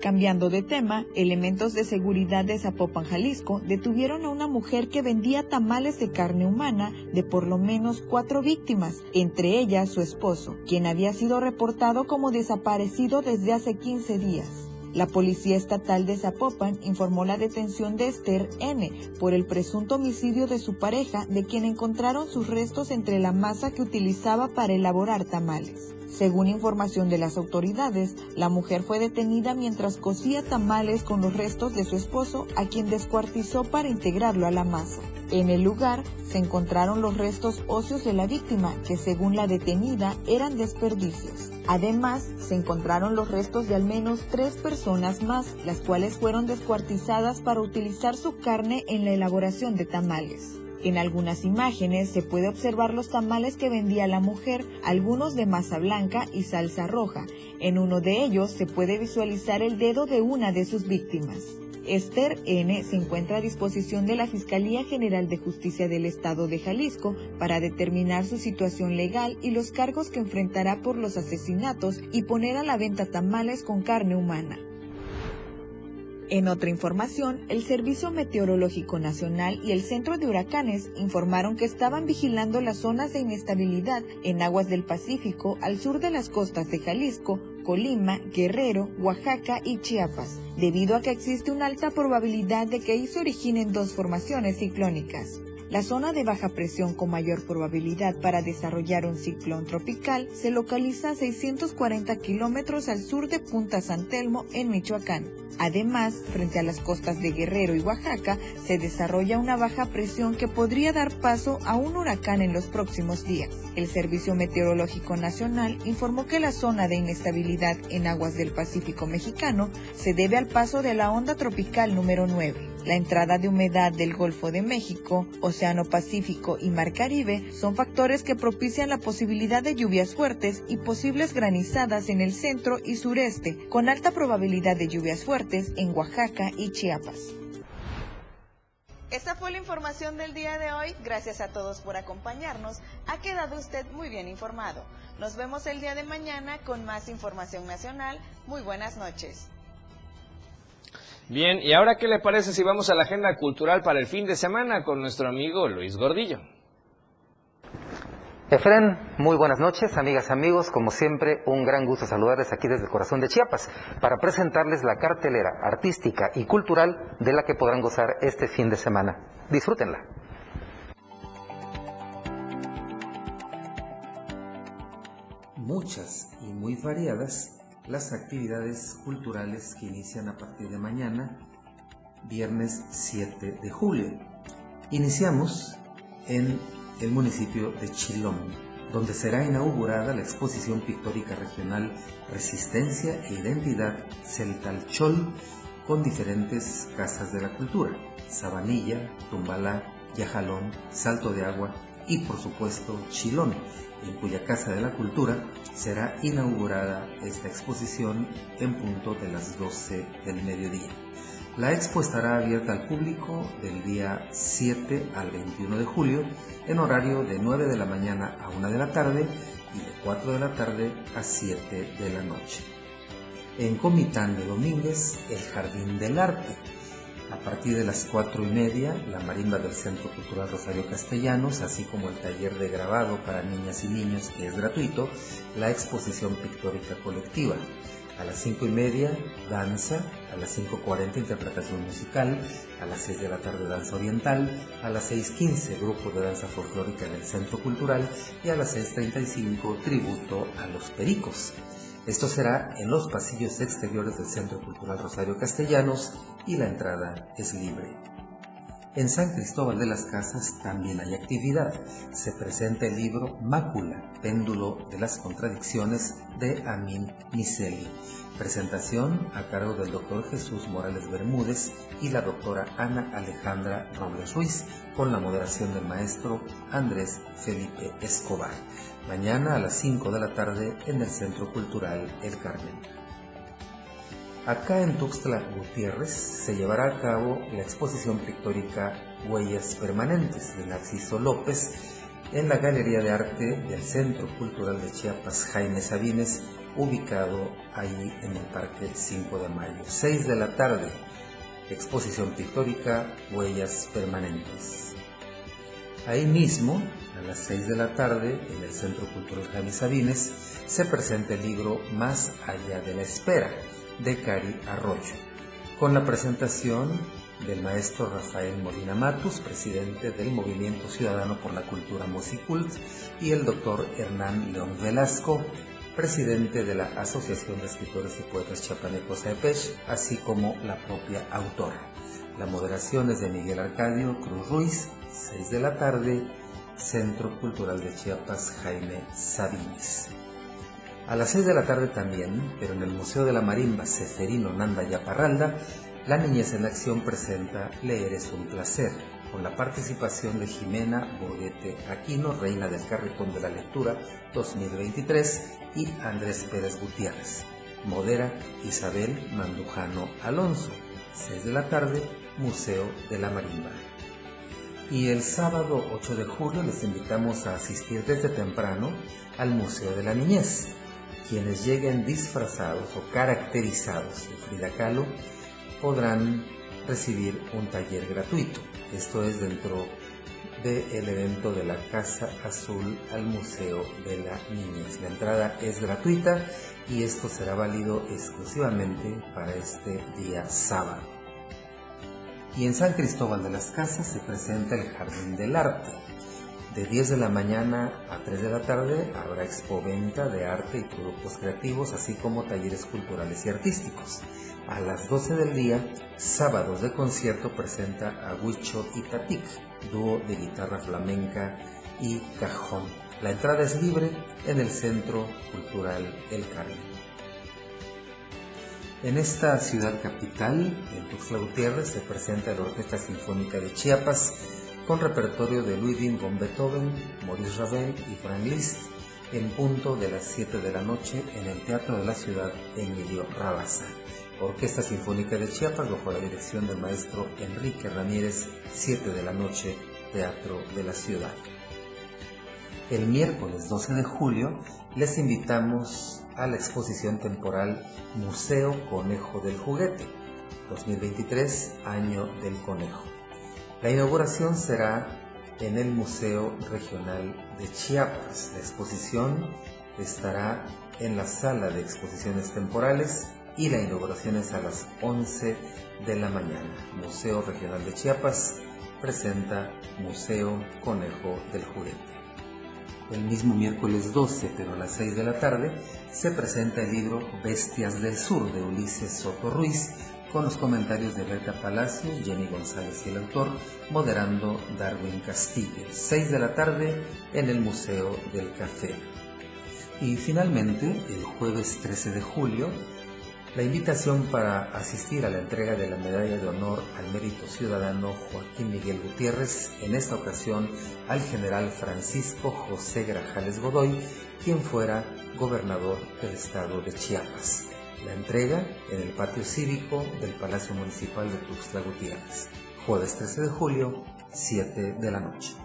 Cambiando de tema, elementos de seguridad de Zapopan, Jalisco, detuvieron a una mujer que vendía tamales de carne humana de por lo menos cuatro víctimas, entre ellas su esposo, quien había sido reportado como desaparecido desde hace 15 días. La Policía Estatal de Zapopan informó la detención de Esther N. por el presunto homicidio de su pareja, de quien encontraron sus restos entre la masa que utilizaba para elaborar tamales. Según información de las autoridades, la mujer fue detenida mientras cocía tamales con los restos de su esposo, a quien descuartizó para integrarlo a la masa. En el lugar se encontraron los restos óseos de la víctima, que según la detenida eran desperdicios. Además, se encontraron los restos de al menos tres personas más, las cuales fueron descuartizadas para utilizar su carne en la elaboración de tamales. En algunas imágenes se puede observar los tamales que vendía la mujer, algunos de masa blanca y salsa roja. En uno de ellos se puede visualizar el dedo de una de sus víctimas. Esther N. se encuentra a disposición de la Fiscalía General de Justicia del Estado de Jalisco para determinar su situación legal y los cargos que enfrentará por los asesinatos y poner a la venta tamales con carne humana. En otra información, el Servicio Meteorológico Nacional y el Centro de Huracanes informaron que estaban vigilando las zonas de inestabilidad en aguas del Pacífico al sur de las costas de Jalisco, Colima, Guerrero, Oaxaca y Chiapas, debido a que existe una alta probabilidad de que ahí se originen dos formaciones ciclónicas. La zona de baja presión con mayor probabilidad para desarrollar un ciclón tropical se localiza a 640 kilómetros al sur de Punta San Telmo, en Michoacán. Además, frente a las costas de Guerrero y Oaxaca, se desarrolla una baja presión que podría dar paso a un huracán en los próximos días. El Servicio Meteorológico Nacional informó que la zona de inestabilidad en aguas del Pacífico mexicano se debe al paso de la onda tropical número 9. La entrada de humedad del Golfo de México, Océano Pacífico y Mar Caribe son factores que propician la posibilidad de lluvias fuertes y posibles granizadas en el centro y sureste, con alta probabilidad de lluvias fuertes en Oaxaca y Chiapas. Esta fue la información del día de hoy. Gracias a todos por acompañarnos. Ha quedado usted muy bien informado. Nos vemos el día de mañana con más información nacional. Muy buenas noches. Bien, ¿y ahora qué le parece si vamos a la agenda cultural para el fin de semana con nuestro amigo Luis Gordillo? Efren, muy buenas noches, amigas, amigos. Como siempre, un gran gusto saludarles aquí desde el corazón de Chiapas para presentarles la cartelera artística y cultural de la que podrán gozar este fin de semana. Disfrútenla. Muchas y muy variadas las actividades culturales que inician a partir de mañana, viernes 7 de julio. Iniciamos en el municipio de Chilón, donde será inaugurada la exposición pictórica regional Resistencia e Identidad Celtalchol con diferentes casas de la cultura, Sabanilla, Tumbalá, Yajalón, Salto de Agua y por supuesto Chilón, en cuya Casa de la Cultura será inaugurada esta exposición en punto de las 12 del mediodía. La expo estará abierta al público del día 7 al 21 de julio en horario de 9 de la mañana a 1 de la tarde y de 4 de la tarde a 7 de la noche. En Comitán de Domínguez, el Jardín del Arte, a partir de las cuatro y media, la marimba del Centro Cultural Rosario Castellanos, así como el taller de grabado para niñas y niños, que es gratuito, la exposición pictórica colectiva. A las cinco y media, danza, a las 5.40, interpretación musical, a las 6 de la tarde, danza oriental, a las 6.15, grupo de danza folclórica en el Centro Cultural y a las 6.35, tributo a los pericos. Esto será en los pasillos exteriores del Centro Cultural Rosario Castellanos y la entrada es libre. En San Cristóbal de las Casas también hay actividad. Se presenta el libro Mácula, péndulo de las contradicciones de Amin Miseli. Presentación a cargo del doctor Jesús Morales Bermúdez y la doctora Ana Alejandra Robles Ruiz, con la moderación del maestro Andrés Felipe Escobar mañana a las 5 de la tarde en el Centro Cultural El Carmen. Acá en Tuxtla Gutiérrez se llevará a cabo la exposición pictórica Huellas Permanentes de Narciso López en la Galería de Arte del Centro Cultural de Chiapas Jaime Sabines, ubicado ahí en el Parque 5 de Mayo. 6 de la tarde, exposición pictórica Huellas Permanentes. Ahí mismo, a las 6 de la tarde, en el Centro Cultural Jaime Sabines, se presenta el libro Más allá de la espera, de Cari Arroyo, con la presentación del maestro Rafael Molina Matus, presidente del Movimiento Ciudadano por la Cultura Musicult, y el doctor Hernán León Velasco, presidente de la Asociación de Escritores y Poetas Chapanecos AEPECH, así como la propia autora. La moderación es de Miguel Arcadio Cruz Ruiz, 6 de la tarde, Centro Cultural de Chiapas Jaime Sabines. A las 6 de la tarde también, pero en el Museo de la Marimba Seferino Nanda Yaparralda, La Niñez en Acción presenta Leer es un placer, con la participación de Jimena Borguete Aquino, reina del Carretón de la Lectura 2023, y Andrés Pérez Gutiérrez. Modera Isabel Mandujano Alonso, 6 de la tarde, Museo de la Marimba. Y el sábado 8 de julio les invitamos a asistir desde temprano al Museo de la Niñez. Quienes lleguen disfrazados o caracterizados de Frida Kahlo podrán recibir un taller gratuito. Esto es dentro del evento de la Casa Azul al Museo de la Niñez. La entrada es gratuita y esto será válido exclusivamente para este día sábado y en San Cristóbal de las Casas se presenta el Jardín del Arte. De 10 de la mañana a 3 de la tarde habrá expoventa de arte y productos creativos, así como talleres culturales y artísticos. A las 12 del día, sábados de concierto presenta a Huicho y Tatic, dúo de guitarra flamenca y cajón. La entrada es libre en el Centro Cultural El Carmen. En esta ciudad capital, en Tuxtla Gutiérrez, se presenta la Orquesta Sinfónica de Chiapas con repertorio de Ludwig von Beethoven, Maurice Ravel y Frank Liszt en punto de las 7 de la noche en el Teatro de la Ciudad Emilio Rabasa. Orquesta Sinfónica de Chiapas bajo la dirección del maestro Enrique Ramírez, 7 de la noche, Teatro de la Ciudad. El miércoles 12 de julio les invitamos a la exposición temporal Museo Conejo del Juguete 2023, Año del Conejo. La inauguración será en el Museo Regional de Chiapas. La exposición estará en la sala de exposiciones temporales y la inauguración es a las 11 de la mañana. Museo Regional de Chiapas presenta Museo Conejo del Juguete. El mismo miércoles 12, pero a las 6 de la tarde, se presenta el libro Bestias del Sur de Ulises Soto Ruiz, con los comentarios de Berta Palacio, Jenny González y el autor, moderando Darwin Castillo. 6 de la tarde en el Museo del Café. Y finalmente, el jueves 13 de julio, la invitación para asistir a la entrega de la Medalla de Honor al Mérito Ciudadano Joaquín Miguel Gutiérrez, en esta ocasión al general Francisco José Grajales Godoy, quien fuera gobernador del estado de Chiapas. La entrega en el patio cívico del Palacio Municipal de Tuxtla Gutiérrez, jueves 13 de julio, 7 de la noche.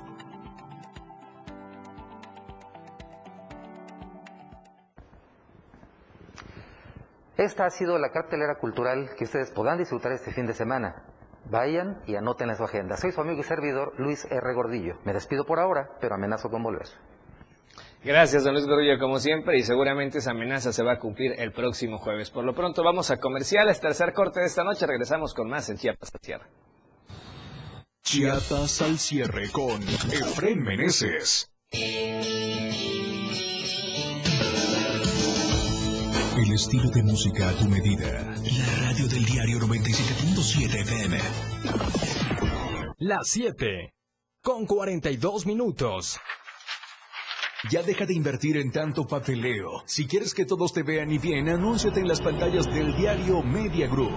Esta ha sido la cartelera cultural que ustedes podrán disfrutar este fin de semana. Vayan y anoten en su agenda. Soy su amigo y servidor Luis R. Gordillo. Me despido por ahora, pero amenazo con volver. Gracias, don Luis Gordillo, como siempre, y seguramente esa amenaza se va a cumplir el próximo jueves. Por lo pronto vamos a comerciales, tercer corte de esta noche, regresamos con más en Chiapas al cierre. Chiapas al cierre con Efren Meneses. El estilo de música a tu medida. La radio del diario 97.7 FM. Las 7. Con 42 minutos. Ya deja de invertir en tanto papeleo. Si quieres que todos te vean y bien, anúnciate en las pantallas del diario Media Group.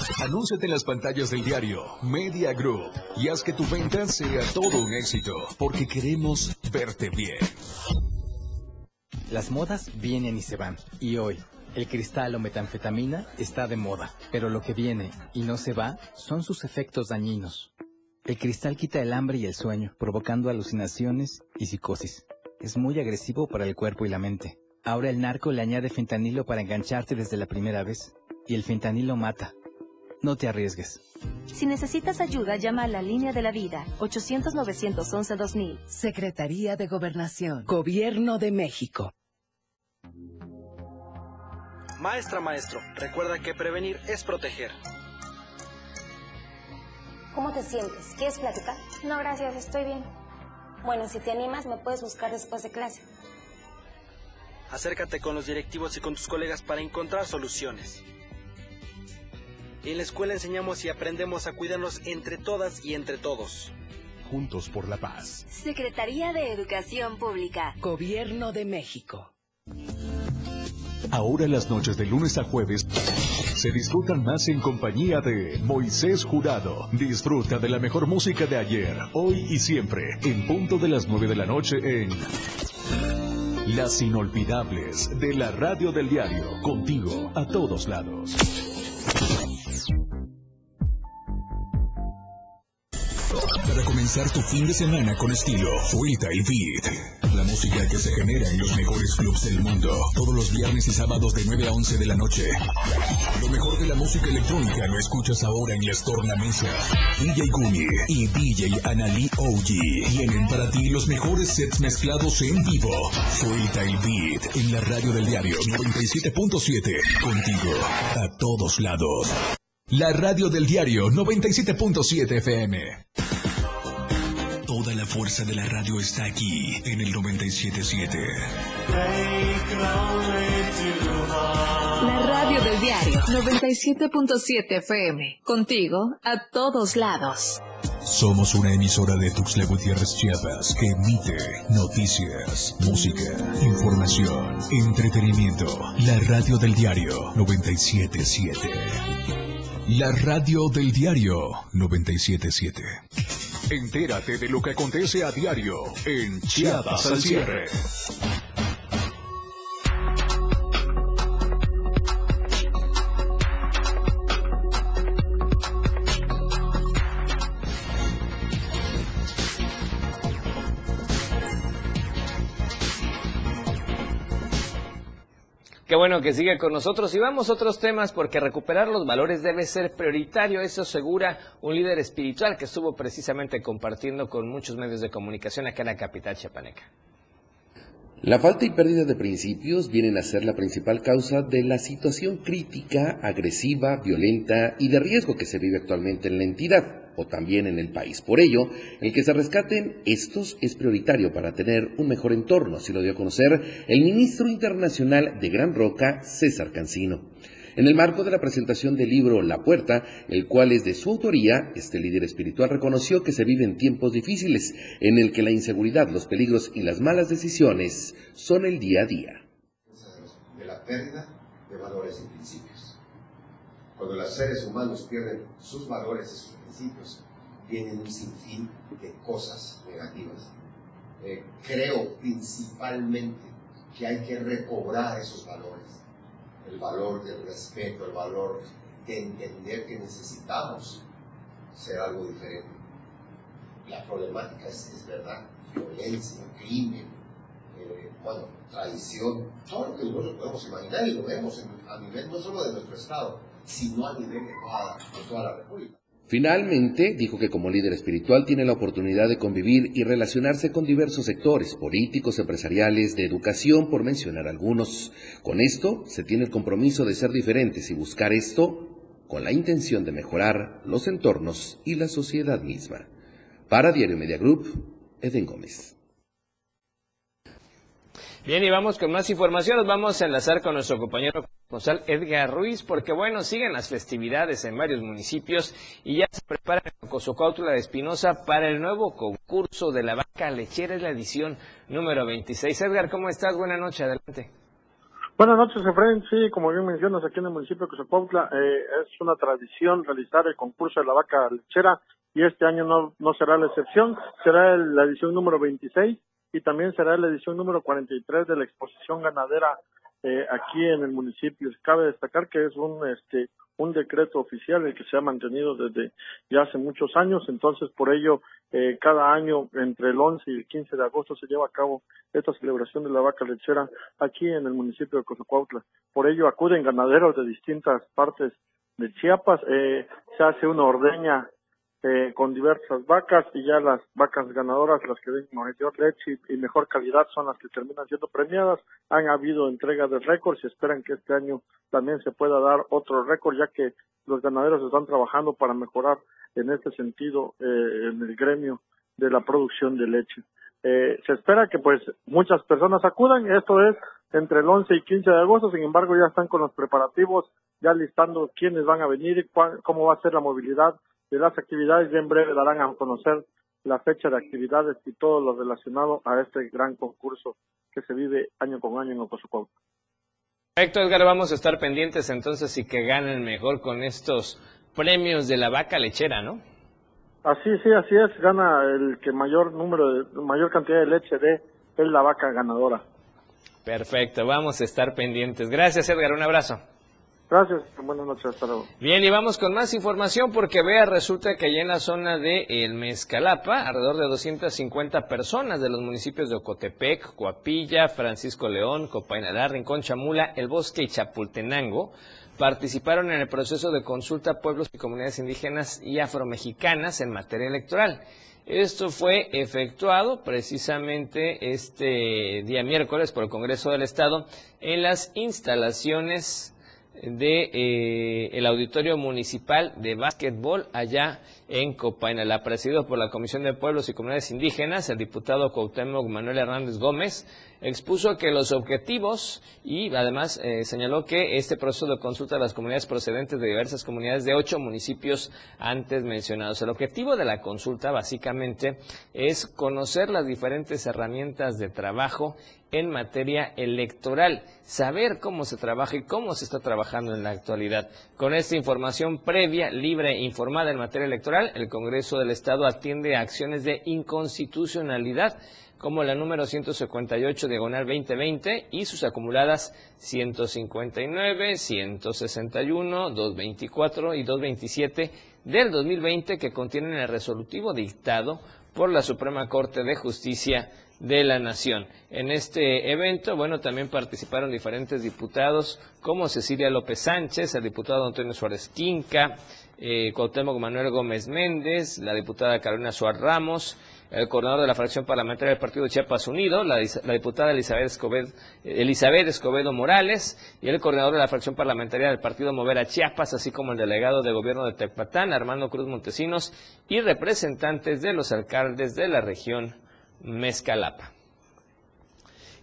Anúnciate en las pantallas del diario Media Group y haz que tu venta sea todo un éxito, porque queremos verte bien. Las modas vienen y se van, y hoy el cristal o metanfetamina está de moda, pero lo que viene y no se va son sus efectos dañinos. El cristal quita el hambre y el sueño, provocando alucinaciones y psicosis. Es muy agresivo para el cuerpo y la mente. Ahora el narco le añade fentanilo para engancharte desde la primera vez, y el fentanilo mata. No te arriesgues. Si necesitas ayuda, llama a la línea de la vida, 800-911-2000. Secretaría de Gobernación, Gobierno de México. Maestra, maestro, recuerda que prevenir es proteger. ¿Cómo te sientes? ¿Quieres platicar? No, gracias, estoy bien. Bueno, si te animas, me puedes buscar después de clase. Acércate con los directivos y con tus colegas para encontrar soluciones. En la escuela enseñamos y aprendemos a cuidarnos entre todas y entre todos. Juntos por la paz. Secretaría de Educación Pública. Gobierno de México. Ahora las noches de lunes a jueves se disfrutan más en compañía de Moisés Jurado. Disfruta de la mejor música de ayer, hoy y siempre, en punto de las 9 de la noche en Las Inolvidables de la Radio del Diario, contigo a todos lados. Comenzar tu fin de semana con estilo, Freestyle Beat. La música que se genera en los mejores clubs del mundo. Todos los viernes y sábados de 9 a 11 de la noche. Lo mejor de la música electrónica lo escuchas ahora en las tornamesa. DJ Gumi y DJ Anali OG tienen para ti los mejores sets mezclados en vivo. Freestyle Beat en la radio del diario 97.7. Contigo a todos lados. La radio del diario 97.7 FM. La fuerza de la radio está aquí en el 977. La radio del diario 97.7 FM. Contigo a todos lados. Somos una emisora de Tuxtla Gutiérrez Chiapas que emite noticias, música, información, entretenimiento. La radio del diario 977. La radio del diario 977. Entérate de lo que acontece a diario en Chiapas al cierre. Bueno que sigue con nosotros y vamos a otros temas porque recuperar los valores debe ser prioritario, eso asegura un líder espiritual que estuvo precisamente compartiendo con muchos medios de comunicación acá en la capital chiapaneca. La falta y pérdida de principios vienen a ser la principal causa de la situación crítica, agresiva, violenta y de riesgo que se vive actualmente en la entidad o también en el país. Por ello, el que se rescaten estos es prioritario para tener un mejor entorno, así lo dio a conocer el ministro internacional de Gran Roca, César Cancino. En el marco de la presentación del libro La Puerta, el cual es de su autoría, este líder espiritual reconoció que se viven tiempos difíciles en el que la inseguridad, los peligros y las malas decisiones son el día a día. De la pérdida de valores y principios. Cuando los seres humanos pierden sus valores y sus principios, vienen un sinfín de cosas negativas. Eh, creo principalmente que hay que recobrar esos valores el valor del respeto, el valor de entender que necesitamos ser algo diferente. La problemática es, es verdad, violencia, crimen, eh, bueno, traición, todo lo que nosotros podemos imaginar y lo vemos a nivel no solo de nuestro Estado, sino a nivel de toda, de toda la República. Finalmente, dijo que como líder espiritual tiene la oportunidad de convivir y relacionarse con diversos sectores políticos, empresariales, de educación, por mencionar algunos. Con esto, se tiene el compromiso de ser diferentes y buscar esto con la intención de mejorar los entornos y la sociedad misma. Para Diario Media Group, Eden Gómez. Bien, y vamos con más información. Vamos a enlazar con nuestro compañero Gonzalo Edgar Ruiz, porque bueno, siguen las festividades en varios municipios y ya se prepara en Cozocautla de Espinosa para el nuevo concurso de la vaca lechera, es la edición número 26. Edgar, ¿cómo estás? Buenas noches, adelante. Buenas noches, Efraín. Sí, como bien mencionas, aquí en el municipio de Cozocautla eh, es una tradición realizar el concurso de la vaca lechera y este año no, no será la excepción, será el- la edición número 26 y también será la edición número 43 de la exposición ganadera eh, aquí en el municipio. Cabe destacar que es un este un decreto oficial el que se ha mantenido desde ya hace muchos años, entonces por ello eh, cada año entre el 11 y el 15 de agosto se lleva a cabo esta celebración de la vaca lechera aquí en el municipio de Cozocuautla. Por ello acuden ganaderos de distintas partes de Chiapas, eh, se hace una ordeña eh, con diversas vacas y ya las vacas ganadoras, las que den mayor leche y, mejor calidad son las que terminan siendo premiadas. Han habido entrega de récords y esperan que este año también se pueda dar otro récord ya que los ganaderos están trabajando para mejorar en este sentido eh, en el gremio de la producción de leche. Eh, se espera que pues muchas personas acudan, esto es entre el 11 y 15 de agosto, sin embargo ya están con los preparativos, ya listando quiénes van a venir y cómo va a ser la movilidad de las actividades y en breve darán a conocer la fecha de actividades y todo lo relacionado a este gran concurso que se vive año con año en Ocosocuautla. Perfecto, Edgar, vamos a estar pendientes entonces y que ganen mejor con estos premios de la vaca lechera, ¿no? Así, sí, así es, gana el que mayor número, de, mayor cantidad de leche dé, es la vaca ganadora. Perfecto, vamos a estar pendientes. Gracias, Edgar, un abrazo. Gracias, buenas noches, hasta luego. Bien, y vamos con más información porque vea, resulta que allá en la zona de El Mezcalapa, alrededor de 250 personas de los municipios de Ocotepec, Coapilla, Francisco León, Copainalá, Rincón Chamula, El Bosque y Chapultenango, participaron en el proceso de consulta a pueblos y comunidades indígenas y afromexicanas en materia electoral. Esto fue efectuado precisamente este día miércoles por el Congreso del Estado en las instalaciones de eh, el Auditorio Municipal de Básquetbol allá en Copainala, presidido por la Comisión de Pueblos y Comunidades Indígenas, el diputado Cuauhtémoc Manuel Hernández Gómez expuso que los objetivos y además eh, señaló que este proceso de consulta de las comunidades procedentes de diversas comunidades de ocho municipios antes mencionados. El objetivo de la consulta básicamente es conocer las diferentes herramientas de trabajo en materia electoral, saber cómo se trabaja y cómo se está trabajando en la actualidad. Con esta información previa, libre e informada en materia electoral, el Congreso del Estado atiende a acciones de inconstitucionalidad como la número 158 diagonal 2020 y sus acumuladas 159, 161, 224 y 227 del 2020 que contienen el resolutivo dictado por la Suprema Corte de Justicia de la Nación. En este evento, bueno, también participaron diferentes diputados como Cecilia López Sánchez, el diputado Antonio Suárez Quinca, eh, Cuauhtémoc Manuel Gómez Méndez, la diputada Carolina Suárez Ramos, el coordinador de la fracción parlamentaria del Partido Chiapas Unido, la, diputada Elizabeth Escobedo, Morales y el coordinador de la fracción parlamentaria del Partido Movera Chiapas, así como el delegado de gobierno de Tecpatán, Armando Cruz Montesinos, y representantes de los alcaldes de la región Mezcalapa.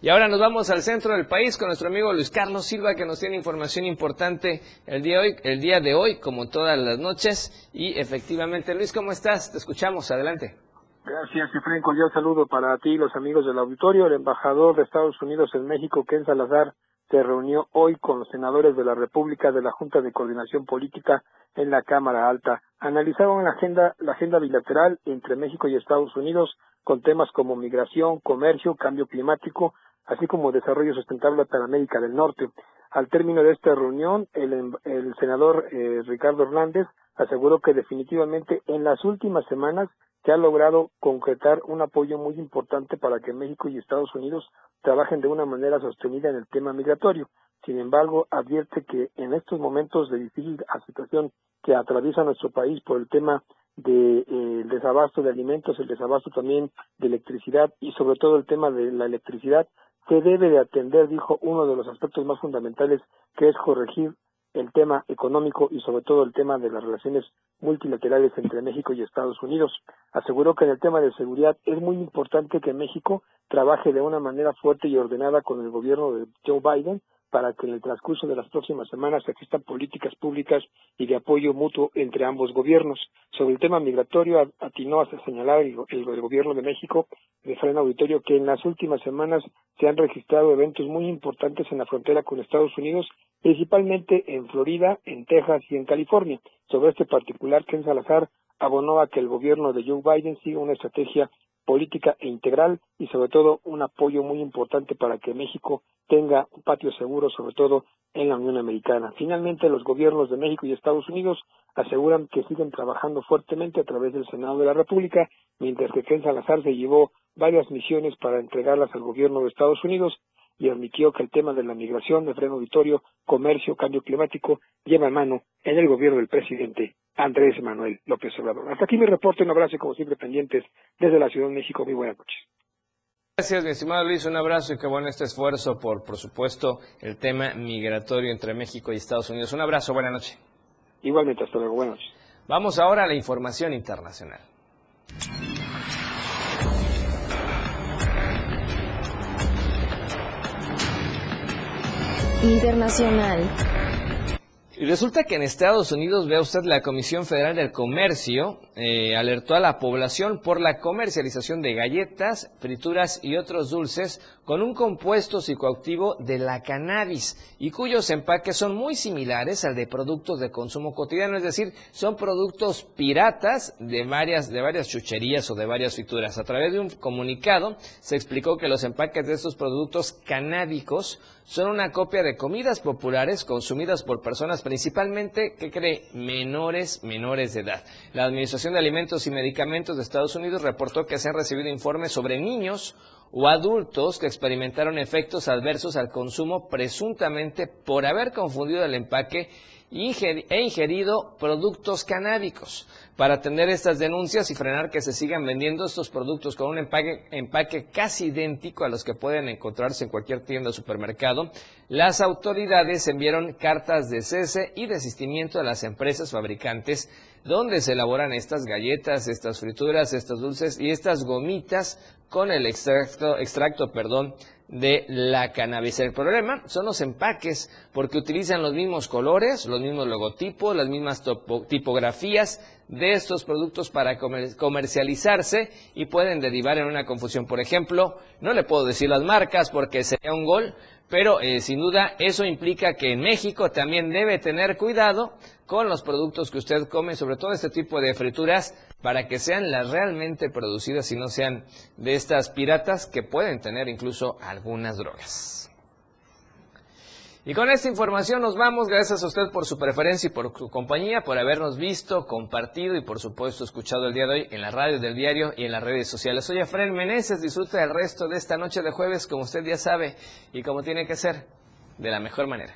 Y ahora nos vamos al centro del país con nuestro amigo Luis Carlos Silva que nos tiene información importante el día, hoy, el día de hoy, como todas las noches. Y efectivamente, Luis, ¿cómo estás? Te escuchamos, adelante. Gracias, Efraín. Cordial saludo para ti y los amigos del auditorio. El embajador de Estados Unidos en México, Ken Salazar, se reunió hoy con los senadores de la República de la Junta de Coordinación Política en la Cámara Alta. Analizaron la agenda, la agenda bilateral entre México y Estados Unidos con temas como migración, comercio, cambio climático, así como desarrollo sustentable para América del Norte. Al término de esta reunión, el, el senador eh, Ricardo Hernández aseguró que definitivamente en las últimas semanas se ha logrado concretar un apoyo muy importante para que México y Estados Unidos trabajen de una manera sostenida en el tema migratorio. Sin embargo, advierte que en estos momentos de difícil situación que atraviesa nuestro país por el tema del de, eh, desabasto de alimentos, el desabasto también de electricidad y sobre todo el tema de la electricidad, se debe de atender, dijo, uno de los aspectos más fundamentales, que es corregir el tema económico y sobre todo el tema de las relaciones multilaterales entre México y Estados Unidos. Aseguró que en el tema de seguridad es muy importante que México trabaje de una manera fuerte y ordenada con el gobierno de Joe Biden para que en el transcurso de las próximas semanas existan políticas públicas y de apoyo mutuo entre ambos gobiernos. Sobre el tema migratorio, atinó a señalar el, el, gobierno de México, de Frena Auditorio, que en las últimas semanas se han registrado eventos muy importantes en la frontera con Estados Unidos, principalmente en Florida, en Texas y en California. Sobre este particular, Ken Salazar abonó a que el gobierno de Joe Biden siga una estrategia política e integral y sobre todo un apoyo muy importante para que México tenga un patio seguro, sobre todo en la Unión Americana. Finalmente, los gobiernos de México y Estados Unidos aseguran que siguen trabajando fuertemente a través del Senado de la República, mientras que Ken Salazar se llevó varias misiones para entregarlas al gobierno de Estados Unidos y admitió que el tema de la migración, de freno auditorio, comercio, cambio climático lleva mano en el gobierno del presidente Andrés Manuel López Obrador. Hasta aquí mi reporte, un abrazo y como siempre pendientes desde la Ciudad de México. Muy buenas noches. Gracias, mi estimado Luis, un abrazo y qué bueno este esfuerzo por, por supuesto, el tema migratorio entre México y Estados Unidos. Un abrazo, buena noche. Igualmente, hasta luego, buenas noches. Vamos ahora a la información internacional. Internacional. Y resulta que en Estados Unidos, vea usted, la Comisión Federal del Comercio eh, alertó a la población por la comercialización de galletas, frituras y otros dulces con un compuesto psicoactivo de la cannabis y cuyos empaques son muy similares al de productos de consumo cotidiano, es decir, son productos piratas de varias, de varias chucherías o de varias frituras. A través de un comunicado se explicó que los empaques de estos productos canábicos son una copia de comidas populares consumidas por personas principalmente, que cree? Menores, menores de edad. La Administración de Alimentos y Medicamentos de Estados Unidos reportó que se han recibido informes sobre niños o adultos que experimentaron efectos adversos al consumo presuntamente por haber confundido el empaque e ingerido productos canábicos. Para atender estas denuncias y frenar que se sigan vendiendo estos productos con un empaque, empaque casi idéntico a los que pueden encontrarse en cualquier tienda o supermercado, las autoridades enviaron cartas de cese y desistimiento a las empresas fabricantes donde se elaboran estas galletas, estas frituras, estos dulces y estas gomitas con el extracto, extracto perdón, de la cannabis. El problema son los empaques, porque utilizan los mismos colores, los mismos logotipos, las mismas tipografías de estos productos para comercializarse y pueden derivar en una confusión. Por ejemplo, no le puedo decir las marcas porque sería un gol, pero eh, sin duda eso implica que en México también debe tener cuidado con los productos que usted come, sobre todo este tipo de frituras, para que sean las realmente producidas y no sean de estas piratas que pueden tener incluso algunas drogas. Y con esta información nos vamos. Gracias a usted por su preferencia y por su compañía, por habernos visto, compartido y por supuesto escuchado el día de hoy en la radio del diario y en las redes sociales. Soy Efraín Meneses. Disfruta el resto de esta noche de jueves como usted ya sabe y como tiene que ser, de la mejor manera.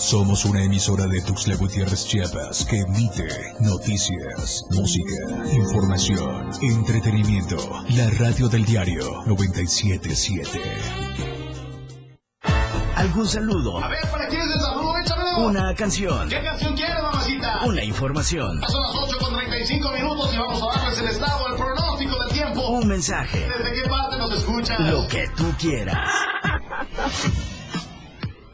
Somos una emisora de Tuxtla Gutiérrez Chiapas que emite noticias, música, información, entretenimiento. La radio del diario 977. ¿Algún saludo? A ver, ¿para quién es el saludo? Échamelo. Una canción. ¿Qué canción quiere, mamacita? Una información. Son las 8 con 35 minutos y vamos a darles el estado, el pronóstico del tiempo. Un mensaje. ¿Desde qué parte nos escuchas? Lo que tú quieras.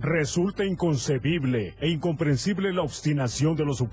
Resulta inconcebible e incomprensible la obstinación de los supuestos